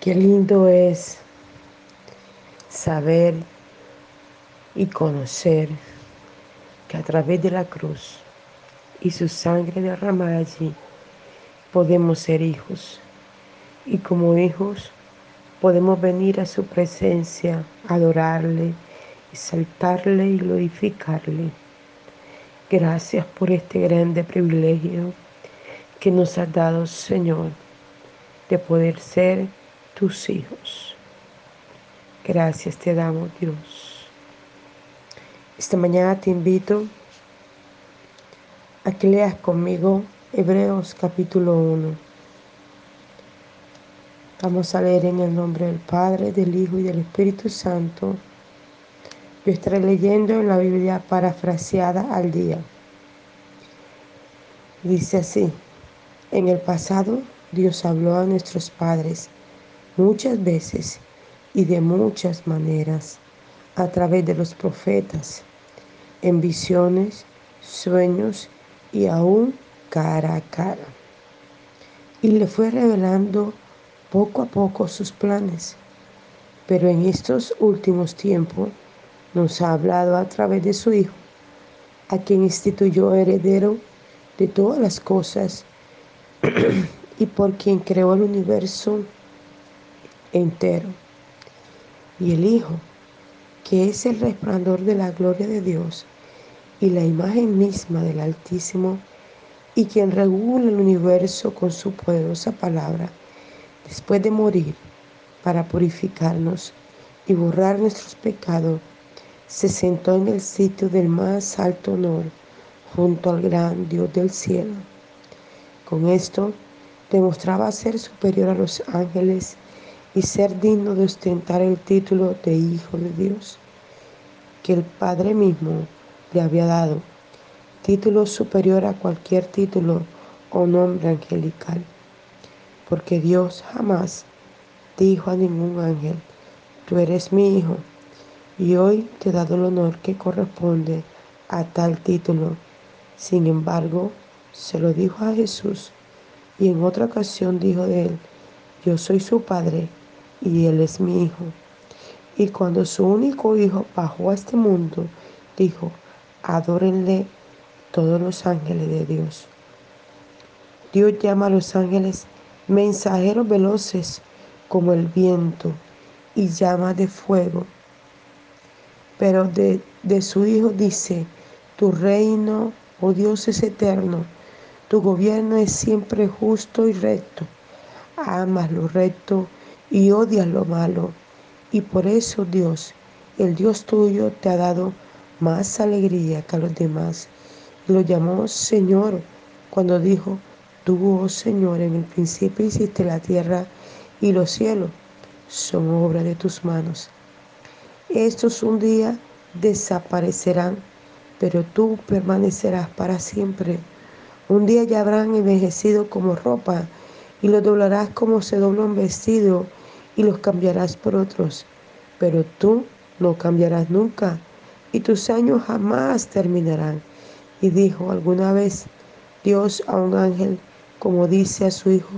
Qué lindo es saber y conocer que a través de la cruz y su sangre derramada allí podemos ser hijos. Y como hijos podemos venir a su presencia, adorarle, exaltarle y glorificarle. Gracias por este grande privilegio que nos ha dado, Señor, de poder ser tus hijos. Gracias te damos, Dios. Esta mañana te invito a que leas conmigo Hebreos capítulo 1. Vamos a leer en el nombre del Padre, del Hijo y del Espíritu Santo. Yo estaré leyendo en la Biblia parafraseada al día. Dice así, en el pasado Dios habló a nuestros padres muchas veces y de muchas maneras a través de los profetas, en visiones, sueños y aún cara a cara. Y le fue revelando poco a poco sus planes. Pero en estos últimos tiempos nos ha hablado a través de su Hijo, a quien instituyó heredero de todas las cosas y por quien creó el universo entero. Y el Hijo, que es el resplandor de la gloria de Dios y la imagen misma del Altísimo, y quien regula el universo con su poderosa palabra, después de morir para purificarnos y borrar nuestros pecados, se sentó en el sitio del más alto honor junto al gran Dios del cielo. Con esto demostraba ser superior a los ángeles y ser digno de ostentar el título de Hijo de Dios, que el Padre mismo le había dado, título superior a cualquier título o nombre angelical, porque Dios jamás dijo a ningún ángel, tú eres mi Hijo, y hoy te he dado el honor que corresponde a tal título. Sin embargo, se lo dijo a Jesús y en otra ocasión dijo de él, yo soy su padre y él es mi hijo. Y cuando su único hijo bajó a este mundo, dijo, adórenle todos los ángeles de Dios. Dios llama a los ángeles mensajeros veloces como el viento y llama de fuego. Pero de, de su Hijo dice, tu reino, oh Dios, es eterno tu gobierno es siempre justo y recto. Amas lo recto y odias lo malo. Y por eso Dios, el Dios tuyo, te ha dado más alegría que a los demás. Y lo llamó Señor cuando dijo, tú, oh Señor, en el principio hiciste la tierra y los cielos. Son obra de tus manos. Estos un día desaparecerán, pero tú permanecerás para siempre un día ya habrán envejecido como ropa y los doblarás como se dobla un vestido y los cambiarás por otros. Pero tú no cambiarás nunca y tus años jamás terminarán. Y dijo alguna vez Dios a un ángel, como dice a su hijo,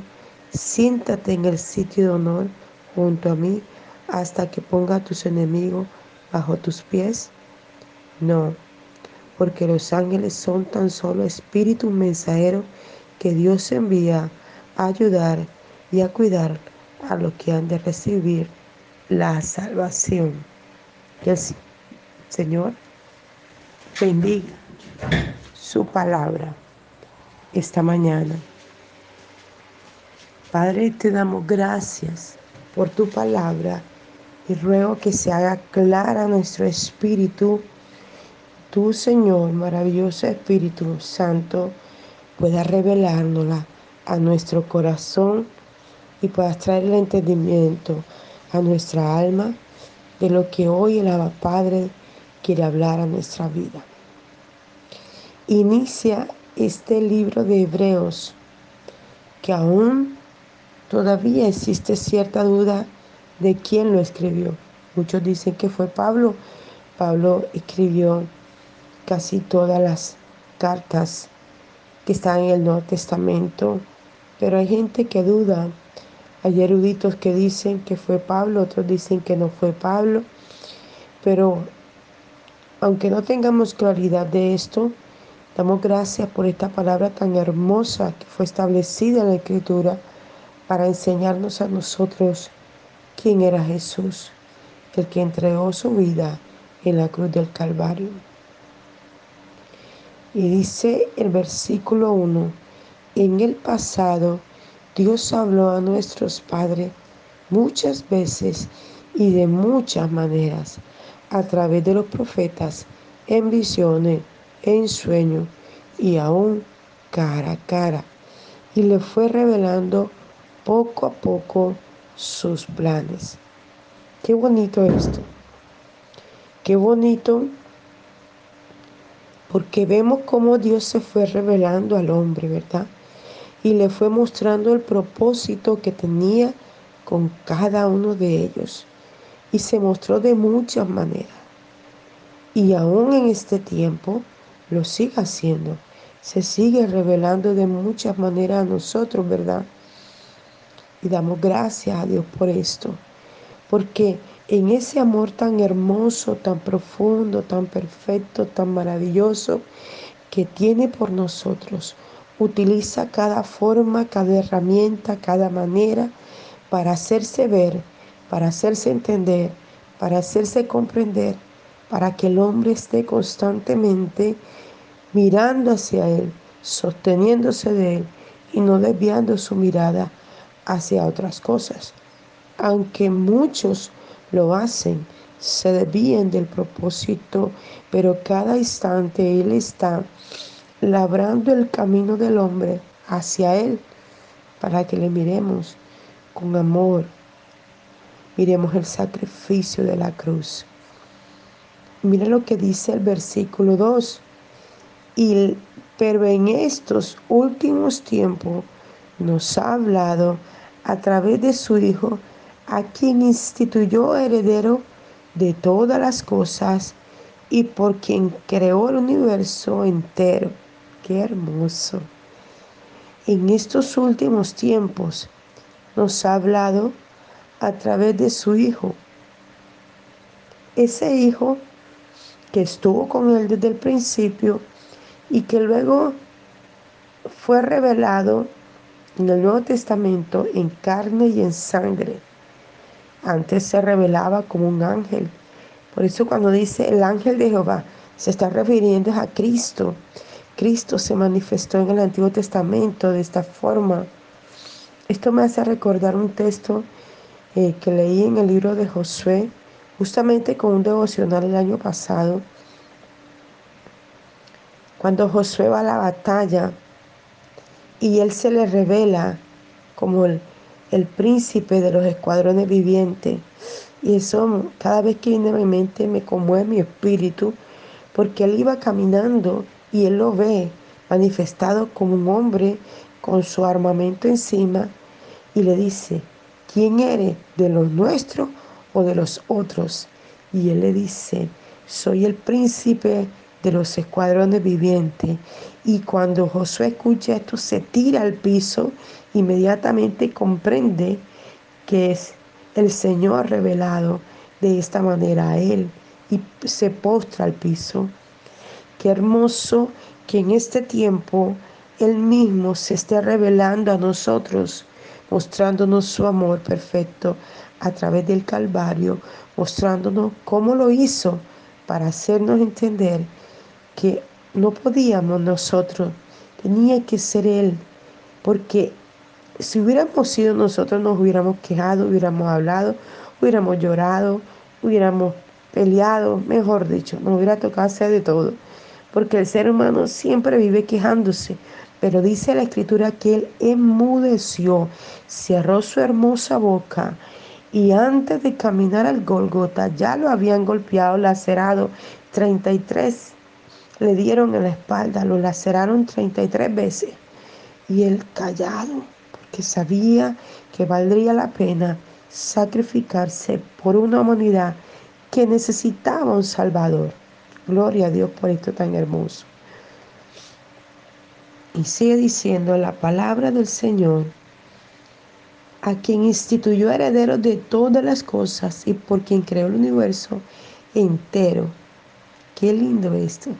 siéntate en el sitio de honor junto a mí hasta que ponga a tus enemigos bajo tus pies. No, porque los ángeles son tan solo espíritus mensajeros que Dios envía a ayudar y a cuidar a los que han de recibir la salvación. Que el Señor bendiga su palabra esta mañana. Padre, te damos gracias por tu palabra y ruego que se haga clara nuestro espíritu tú, Señor, maravilloso Espíritu Santo, puedas revelárnosla a nuestro corazón y puedas traer el entendimiento a nuestra alma de lo que hoy el Abba Padre quiere hablar a nuestra vida. Inicia este libro de Hebreos que aún todavía existe cierta duda de quién lo escribió. Muchos dicen que fue Pablo. Pablo escribió casi todas las cartas que están en el Nuevo Testamento, pero hay gente que duda Hay eruditos que dicen que fue Pablo, otros dicen que no fue Pablo, pero aunque no tengamos claridad de esto, damos gracias por esta palabra tan hermosa que fue establecida en la Escritura para enseñarnos a nosotros quién era Jesús, el que entregó su vida en la cruz del Calvario. Y dice el versículo 1, en el pasado Dios habló a nuestros padres muchas veces y de muchas maneras a través de los profetas, en visiones, en sueños y aún cara a cara. Y le fue revelando poco a poco sus planes. Qué bonito esto. Qué bonito porque vemos cómo Dios se fue revelando al hombre, ¿verdad? Y le fue mostrando el propósito que tenía con cada uno de ellos. Y se mostró de muchas maneras. Y aún en este tiempo lo sigue haciendo. Se sigue revelando de muchas maneras a nosotros, ¿verdad? Y damos gracias a Dios por esto. Porque en ese amor tan hermoso, tan profundo, tan perfecto, tan maravilloso que tiene por nosotros, utiliza cada forma, cada herramienta, cada manera para hacerse ver, para hacerse entender, para hacerse comprender, para que el hombre esté constantemente mirando hacia Él, sosteniéndose de Él y no desviando su mirada hacia otras cosas. Aunque muchos lo hacen, se desvían del propósito, pero cada instante Él está labrando el camino del hombre hacia Él para que le miremos con amor, miremos el sacrificio de la cruz. Mira lo que dice el versículo 2. Y, pero en estos últimos tiempos nos ha hablado a través de su Hijo, a quien instituyó heredero de todas las cosas y por quien creó el universo entero. Qué hermoso. En estos últimos tiempos nos ha hablado a través de su Hijo. Ese Hijo que estuvo con él desde el principio y que luego fue revelado en el Nuevo Testamento en carne y en sangre. Antes se revelaba como un ángel. Por eso cuando dice el ángel de Jehová, se está refiriendo a Cristo. Cristo se manifestó en el Antiguo Testamento de esta forma. Esto me hace recordar un texto eh, que leí en el libro de Josué, justamente con un devocional el año pasado, cuando Josué va a la batalla y él se le revela como el, el príncipe de los escuadrones vivientes. Y eso cada vez que viene a mi mente me conmueve mi espíritu, porque él iba caminando y él lo ve manifestado como un hombre con su armamento encima y le dice, ¿quién eres? ¿De los nuestros o de los otros? Y él le dice, soy el príncipe de los escuadrones vivientes. Y cuando Josué escucha esto, se tira al piso, inmediatamente comprende que es el Señor revelado de esta manera a él y se postra al piso. Qué hermoso que en este tiempo Él mismo se esté revelando a nosotros, mostrándonos su amor perfecto a través del Calvario, mostrándonos cómo lo hizo para hacernos entender que no podíamos nosotros, tenía que ser Él, porque si hubiéramos sido nosotros nos hubiéramos quejado, hubiéramos hablado, hubiéramos llorado, hubiéramos peleado, mejor dicho, nos hubiera tocado hacer de todo, porque el ser humano siempre vive quejándose, pero dice la escritura que él enmudeció, cerró su hermosa boca y antes de caminar al Golgota ya lo habían golpeado, lacerado 33 le dieron en la espalda, lo laceraron 33 veces. Y él callado, porque sabía que valdría la pena sacrificarse por una humanidad que necesitaba un Salvador. Gloria a Dios por esto tan hermoso. Y sigue diciendo la palabra del Señor. a quien instituyó heredero de todas las cosas y por quien creó el universo entero. Qué lindo esto.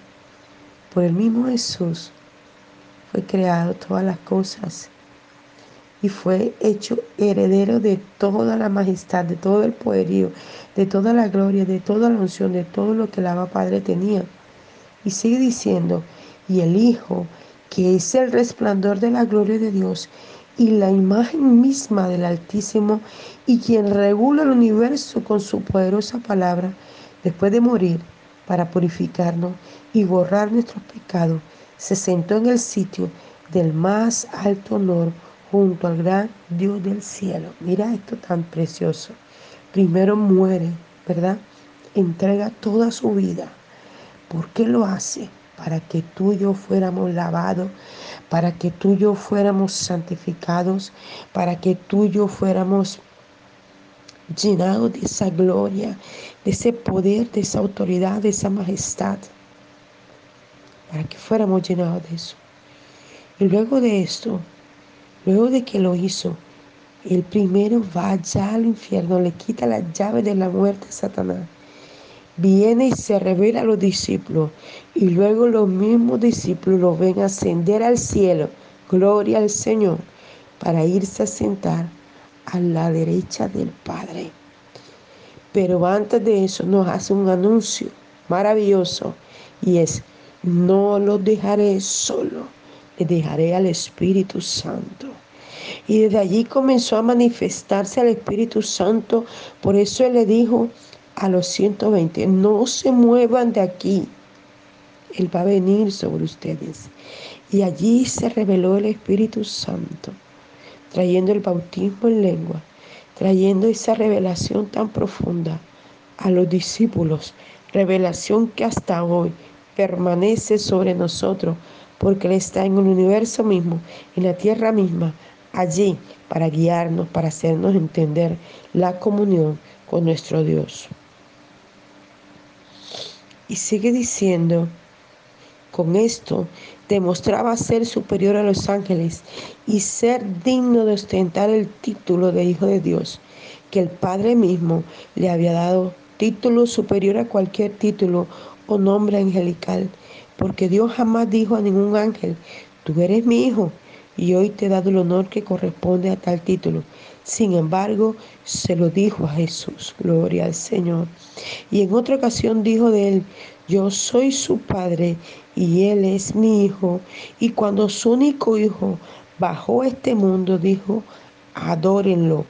Por el mismo Jesús fue creado todas las cosas y fue hecho heredero de toda la majestad, de todo el poderío, de toda la gloria, de toda la unción, de todo lo que el Abba Padre tenía. Y sigue diciendo, y el Hijo, que es el resplandor de la gloria de Dios y la imagen misma del Altísimo, y quien regula el universo con su poderosa palabra, después de morir para purificarnos y borrar nuestros pecados, se sentó en el sitio del más alto honor junto al gran Dios del cielo. Mira esto tan precioso. Primero muere, ¿verdad? Entrega toda su vida. ¿Por qué lo hace? Para que tú y yo fuéramos lavados, para que tú y yo fuéramos santificados, para que tú y yo fuéramos llenados de esa gloria, de ese poder, de esa autoridad, de esa majestad, para que fuéramos llenados de eso. Y luego de esto, luego de que lo hizo, el primero va allá al infierno, le quita la llave de la muerte a Satanás. Viene y se revela a los discípulos. Y luego los mismos discípulos lo ven ascender al cielo, gloria al Señor, para irse a sentar a la derecha del Padre. Pero antes de eso nos hace un anuncio maravilloso. Y es, no lo dejaré solo, dejaré al Espíritu Santo. Y desde allí comenzó a manifestarse al Espíritu Santo. Por eso Él le dijo a los 120, no se muevan de aquí. Él va a venir sobre ustedes. Y allí se reveló el Espíritu Santo, trayendo el bautismo en lengua, trayendo esa revelación tan profunda a los discípulos, revelación que hasta hoy permanece sobre nosotros, porque Él está en el universo mismo, en la tierra misma, allí para guiarnos, para hacernos entender la comunión con nuestro Dios. Y sigue diciendo, con esto demostraba ser superior a los ángeles y ser digno de ostentar el título de Hijo de Dios, que el Padre mismo le había dado título superior a cualquier título o nombre angelical, porque Dios jamás dijo a ningún ángel, tú eres mi hijo, y hoy te he dado el honor que corresponde a tal título. Sin embargo, se lo dijo a Jesús, gloria al Señor. Y en otra ocasión dijo de él, yo soy su padre y él es mi hijo. Y cuando su único hijo bajó este mundo, dijo, adórenlo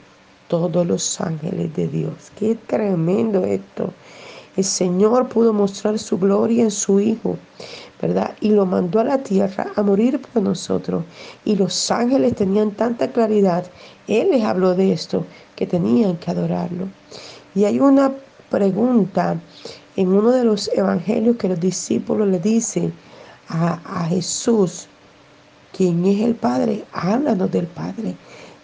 todos los ángeles de Dios. Qué tremendo esto. El Señor pudo mostrar su gloria en su Hijo. ¿verdad? Y lo mandó a la tierra a morir por nosotros. Y los ángeles tenían tanta claridad. Él les habló de esto, que tenían que adorarlo. Y hay una pregunta en uno de los evangelios que los discípulos le dicen a, a Jesús, ¿quién es el Padre? Háblanos del Padre.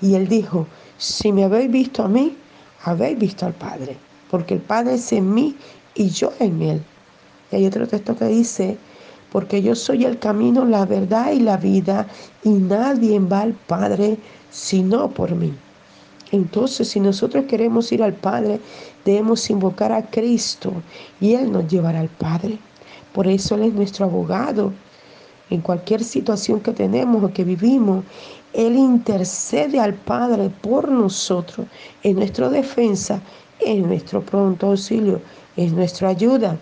Y él dijo, si me habéis visto a mí, habéis visto al Padre, porque el Padre es en mí y yo en él. Y hay otro texto que dice, porque yo soy el camino, la verdad y la vida, y nadie va al Padre sino por mí. Entonces, si nosotros queremos ir al Padre, debemos invocar a Cristo y Él nos llevará al Padre. Por eso Él es nuestro abogado. En cualquier situación que tenemos o que vivimos, Él intercede al Padre por nosotros, en nuestra defensa, en nuestro pronto auxilio, en nuestra ayuda.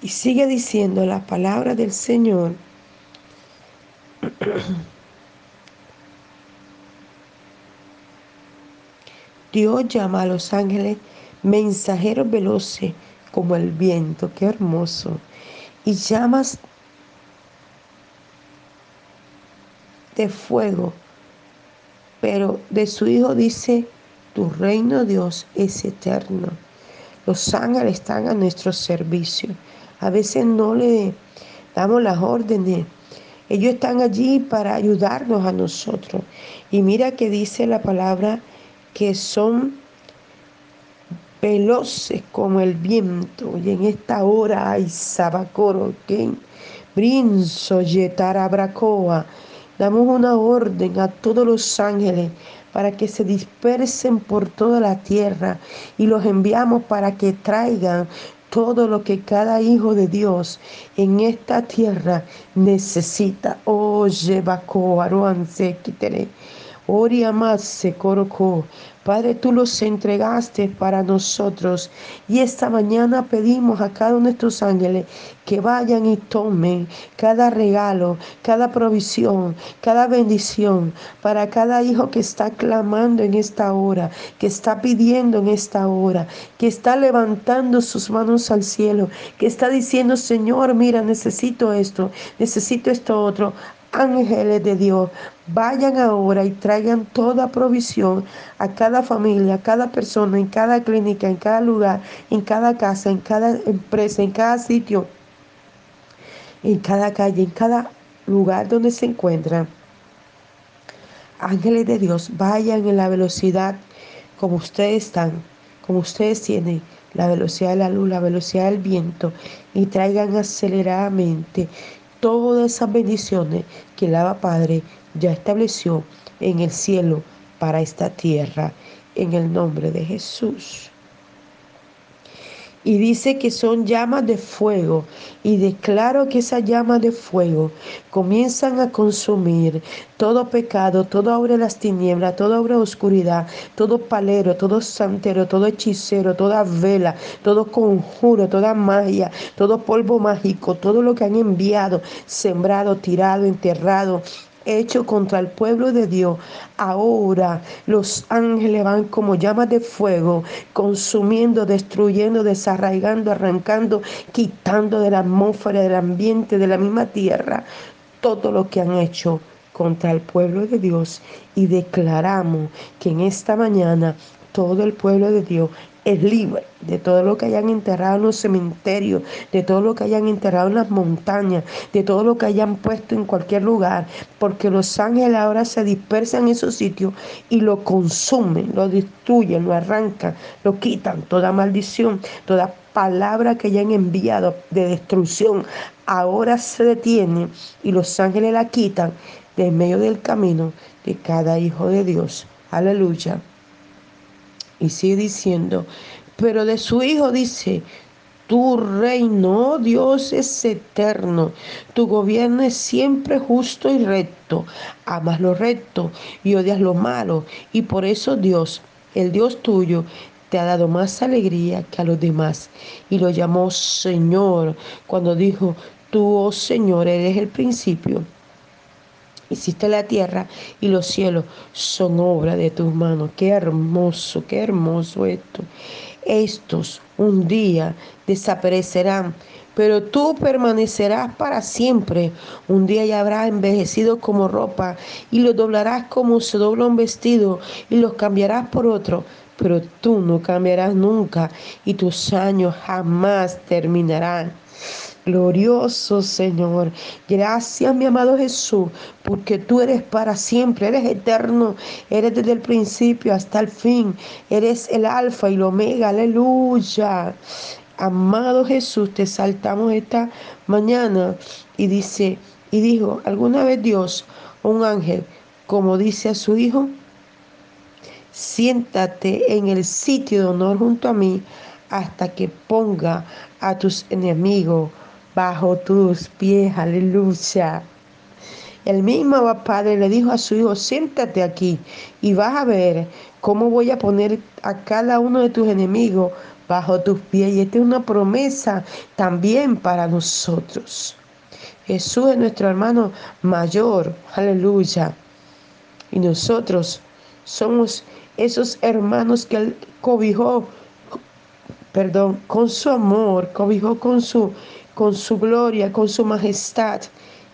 Y sigue diciendo la palabra del Señor. Dios llama a los ángeles mensajeros veloces como el viento. Qué hermoso. Y llamas de fuego. Pero de su Hijo dice, tu reino Dios es eterno. Los ángeles están a nuestro servicio. A veces no le damos las órdenes. Ellos están allí para ayudarnos a nosotros. Y mira que dice la palabra que son veloces como el viento. Y en esta hora hay sabacoro, que brinzo, yetarabracoa. Damos una orden a todos los ángeles para que se dispersen por toda la tierra y los enviamos para que traigan todo lo que cada hijo de Dios en esta tierra necesita. Oye, Baco, Aruan, Sequitere. Ori se colocó. Padre, tú los entregaste para nosotros. Y esta mañana pedimos a cada uno de estos ángeles que vayan y tomen cada regalo, cada provisión, cada bendición para cada hijo que está clamando en esta hora, que está pidiendo en esta hora, que está levantando sus manos al cielo, que está diciendo, Señor, mira, necesito esto, necesito esto otro ángeles de Dios vayan ahora y traigan toda provisión a cada familia, a cada persona, en cada clínica, en cada lugar, en cada casa, en cada empresa, en cada sitio, en cada calle, en cada lugar donde se encuentran. Ángeles de Dios, vayan en la velocidad como ustedes están, como ustedes tienen la velocidad de la luz, la velocidad del viento y traigan aceleradamente todas esas bendiciones que el Abba Padre ya estableció en el cielo para esta tierra, en el nombre de Jesús y dice que son llamas de fuego y declaro que esas llamas de fuego comienzan a consumir todo pecado, toda obra de las tinieblas, toda obra de oscuridad, todo palero, todo santero, todo hechicero, toda vela, todo conjuro, toda magia, todo polvo mágico, todo lo que han enviado, sembrado, tirado, enterrado, hecho contra el pueblo de Dios, ahora los ángeles van como llamas de fuego, consumiendo, destruyendo, desarraigando, arrancando, quitando de la atmósfera, del ambiente, de la misma tierra, todo lo que han hecho contra el pueblo de Dios. Y declaramos que en esta mañana todo el pueblo de Dios es libre de todo lo que hayan enterrado en los cementerios, de todo lo que hayan enterrado en las montañas, de todo lo que hayan puesto en cualquier lugar, porque los ángeles ahora se dispersan en esos sitios y lo consumen, lo destruyen, lo arrancan, lo quitan, toda maldición, toda palabra que hayan enviado de destrucción, ahora se detiene y los ángeles la quitan de medio del camino de cada hijo de Dios. Aleluya. Y sigue diciendo, pero de su Hijo dice, tu reino, oh Dios, es eterno. Tu gobierno es siempre justo y recto. Amas lo recto y odias lo malo. Y por eso Dios, el Dios tuyo, te ha dado más alegría que a los demás. Y lo llamó Señor cuando dijo, tú, oh Señor, eres el principio Hiciste la tierra y los cielos son obra de tus manos. Qué hermoso, qué hermoso esto. Estos un día desaparecerán, pero tú permanecerás para siempre. Un día ya habrás envejecido como ropa y los doblarás como se dobla un vestido y los cambiarás por otro. Pero tú no cambiarás nunca y tus años jamás terminarán. Glorioso Señor. Gracias, mi amado Jesús, porque tú eres para siempre, eres eterno, eres desde el principio hasta el fin, eres el alfa y el omega, aleluya. Amado Jesús, te saltamos esta mañana y dice, y dijo, ¿alguna vez Dios, un ángel, como dice a su hijo, siéntate en el sitio de honor junto a mí hasta que ponga a tus enemigos bajo tus pies, aleluya. El mismo Padre le dijo a su hijo, siéntate aquí y vas a ver cómo voy a poner a cada uno de tus enemigos bajo tus pies. Y esta es una promesa también para nosotros. Jesús es nuestro hermano mayor, aleluya. Y nosotros somos esos hermanos que él cobijó, perdón, con su amor, cobijó con su con su gloria, con su majestad.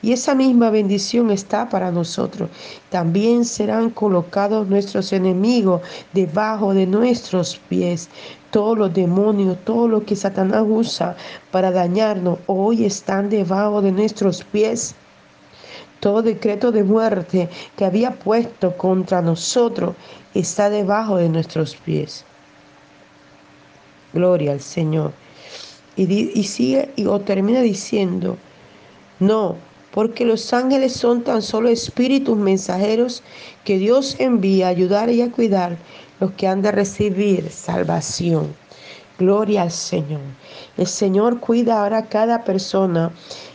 Y esa misma bendición está para nosotros. También serán colocados nuestros enemigos debajo de nuestros pies. Todos los demonios, todo lo que Satanás usa para dañarnos, hoy están debajo de nuestros pies. Todo decreto de muerte que había puesto contra nosotros está debajo de nuestros pies. Gloria al Señor. Y, sigue y, o termina diciendo, no, porque los ángeles son tan solo espíritus mensajeros que Dios envía a ayudar y a cuidar los que han de recibir salvación. Gloria al Señor. El Señor cuida ahora a cada persona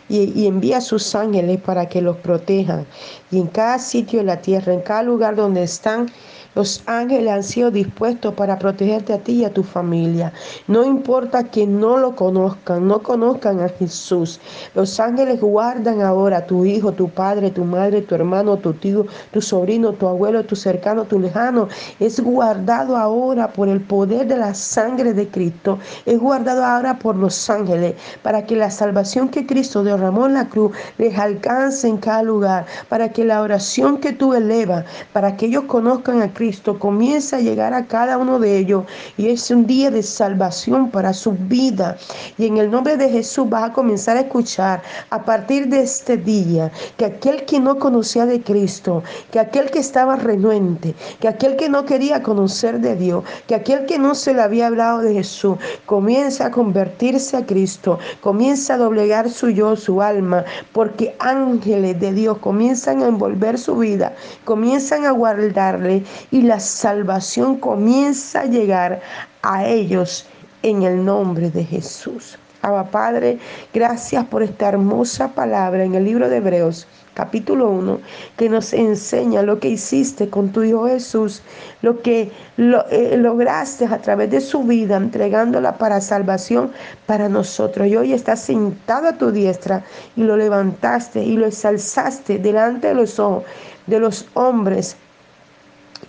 y, y, envía a sus ángeles para que los protejan. Y en cada sitio de la tierra, en cada lugar donde están, los ángeles han sido dispuestos para protegerte a ti y a tu familia. No importa que no lo conozcan, no conozcan a Jesús. Los ángeles guardan ahora a tu hijo, tu padre, tu madre, tu hermano, tu tío, tu sobrino, tu abuelo, tu cercano, tu lejano. Es guardado ahora por el poder de la sangre de Cristo. Es guardado ahora por los ángeles para que la salvación que Cristo derramó en la cruz les alcance en cada lugar. Para que la oración que tú elevas, para que ellos conozcan a Cristo Cristo comienza a llegar a cada uno de ellos y es un día de salvación para su vida. Y en el nombre de Jesús vas a comenzar a escuchar a partir de este día que aquel que no conocía de Cristo, que aquel que estaba renuente, que aquel que no quería conocer de Dios, que aquel que no se le había hablado de Jesús, comienza a convertirse a Cristo, comienza a doblegar su yo, su alma, porque ángeles de Dios comienzan a envolver su vida, comienzan a guardarle y la salvación comienza a llegar a ellos en el nombre de Jesús. Abba Padre, gracias por esta hermosa palabra en el libro de Hebreos capítulo 1, que nos enseña lo que hiciste con tu Hijo Jesús, lo que eh, lograste a través de su vida, entregándola para salvación para nosotros. Y hoy estás sentado a tu diestra y lo levantaste y lo exalzaste delante de los ojos de los hombres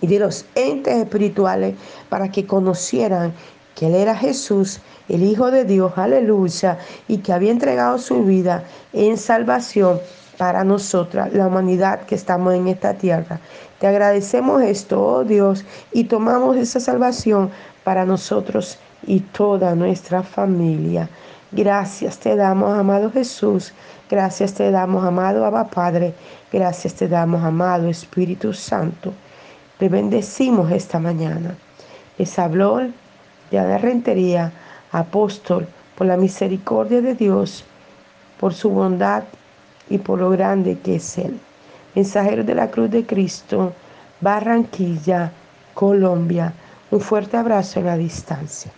y de los entes espirituales para que conocieran que Él era Jesús, el Hijo de Dios, aleluya, y que había entregado su vida en salvación para nosotras, la humanidad que estamos en esta tierra. Te agradecemos esto, oh Dios, y tomamos esa salvación para nosotros y toda nuestra familia. Gracias te damos, amado Jesús. Gracias te damos, amado Abba Padre. Gracias te damos, amado Espíritu Santo. Le bendecimos esta mañana. Les habló de Rentería, apóstol, por la misericordia de Dios, por su bondad y por lo grande que es Él. Mensajero de la Cruz de Cristo, Barranquilla, Colombia. Un fuerte abrazo en la distancia.